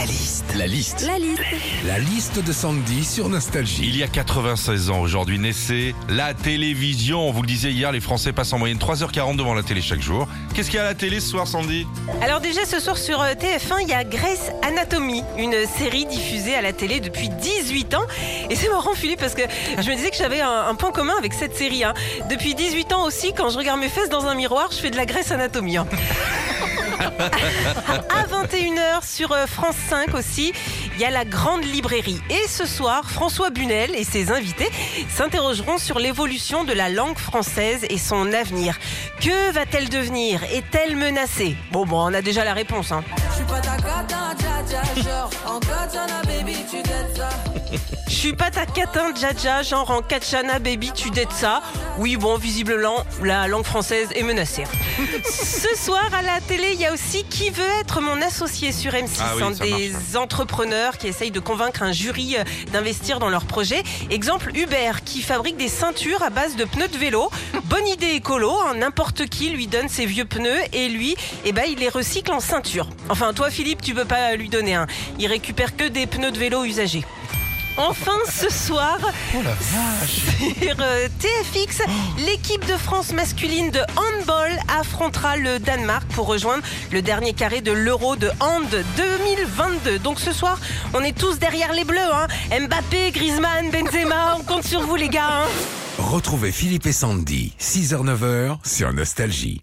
La liste. La liste. La liste. La liste de Sandy sur Nostalgie. Il y a 96 ans aujourd'hui naissait la télévision. On vous le disait hier, les Français passent en moyenne 3h40 devant la télé chaque jour. Qu'est-ce qu'il y a à la télé ce soir, Sandy? Alors déjà ce soir sur euh, TF1, il y a Grey's Anatomy, une série diffusée à la télé depuis 18 ans. Et c'est marrant Philippe parce que je me disais que j'avais un, un point commun avec cette série. hein. Depuis 18 ans aussi, quand je regarde mes fesses dans un miroir, je fais de la Grey's Anatomy. hein. À 21h sur euh, France 5 aussi, il y a la grande librairie. Et ce soir, François Bunel et ses invités s'interrogeront sur l'évolution de la langue française et son avenir. Que va-t-elle devenir? Est-elle menacée? Bon, bon, on a déjà la réponse. hein. Je suis pas ta dja, genre baby. Je suis pas ta catin djaja, genre en Kachana baby, tu dettes ça. Oui, bon, visiblement, la langue française est menacée. Ce soir, à la télé, il y a aussi Qui veut être mon associé sur M6 Ah oui, hein, Des marche, entrepreneurs qui essayent de convaincre un jury euh, d'investir dans leur projet. Exemple, Uber, qui fabrique des ceintures à base de pneus de vélo. Bonne idée écolo, hein, n'importe qui lui donne ses vieux pneus et lui, eh ben, il les recycle en ceinture. Enfin, toi, Philippe, tu peux pas lui donner un. Il récupère que des pneus de vélo usagés. Enfin, ce soir, Oh la vache sur euh, TFX, l'équipe de France masculine de handball affrontera le Danemark pour rejoindre le dernier carré de l'Euro de hand 2022. Donc ce soir, on est tous derrière les Bleus. Hein. Mbappé, Griezmann, Benzema, on compte sur vous les gars. hein. Retrouvez Philippe et Sandy, 6h-9h sur Nostalgie.